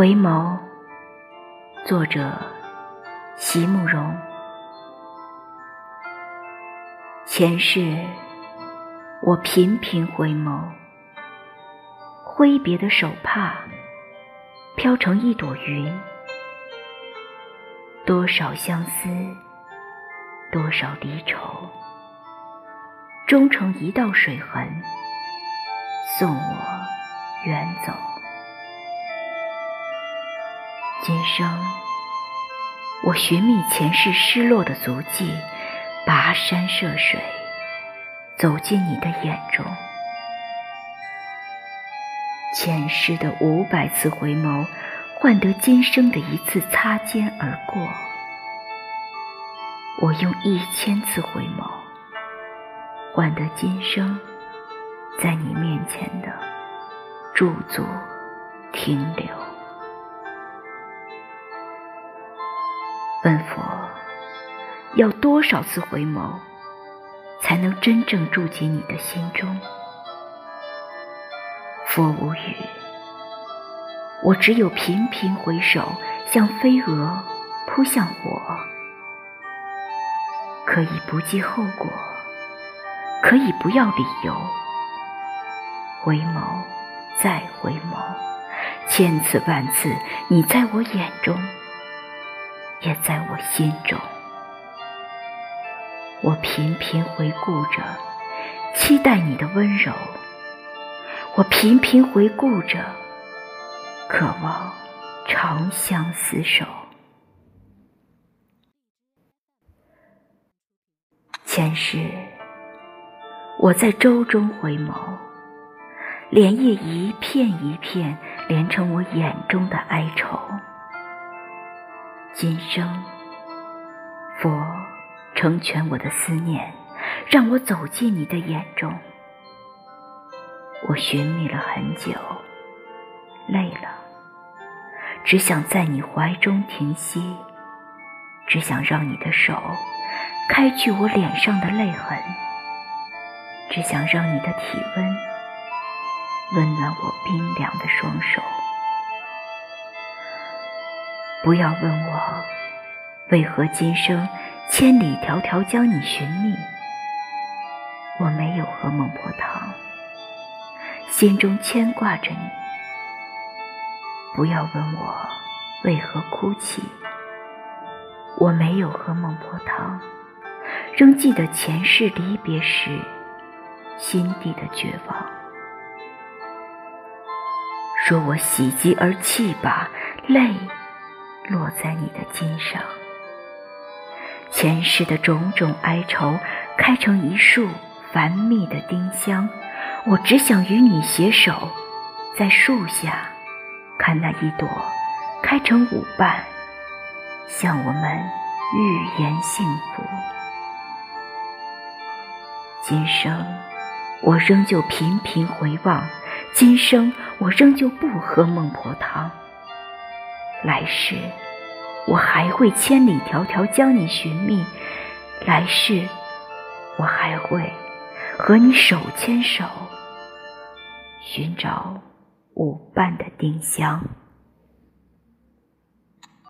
回眸，作者席慕容。前世，我频频回眸，挥别的手帕飘成一朵云，多少相思，多少离愁，终成一道水痕，送我远走。今生，我寻觅前世失落的足迹，跋山涉水，走进你的眼中。前世的五百次回眸，换得今生的一次擦肩而过。我用一千次回眸，换得今生在你面前的驻足停留。问佛，要多少次回眸，才能真正住进你的心中？佛无语，我只有频频回首，像飞蛾扑向我，可以不计后果，可以不要理由，回眸，再回眸，千次万次，你在我眼中。也在我心中，我频频回顾着，期待你的温柔；我频频回顾着，渴望长相厮守。前世，我在舟中回眸，莲叶一片一片连成我眼中的哀愁。今生，佛成全我的思念，让我走进你的眼中。我寻觅了很久，累了，只想在你怀中停息，只想让你的手开去我脸上的泪痕，只想让你的体温温暖我冰凉的双手。不要问我，为何今生千里迢迢将你寻觅？我没有喝孟婆汤，心中牵挂着你。不要问我为何哭泣，我没有喝孟婆汤，仍记得前世离别时心底的绝望。说我喜极而泣吧，泪。落在你的肩上，前世的种种哀愁开成一束繁密的丁香，我只想与你携手，在树下看那一朵开成舞瓣，向我们预言幸福。今生我仍旧频频回望，今生我仍旧不喝孟婆汤。来世，我还会千里迢迢将你寻觅；来世，我还会和你手牵手，寻找舞伴的丁香。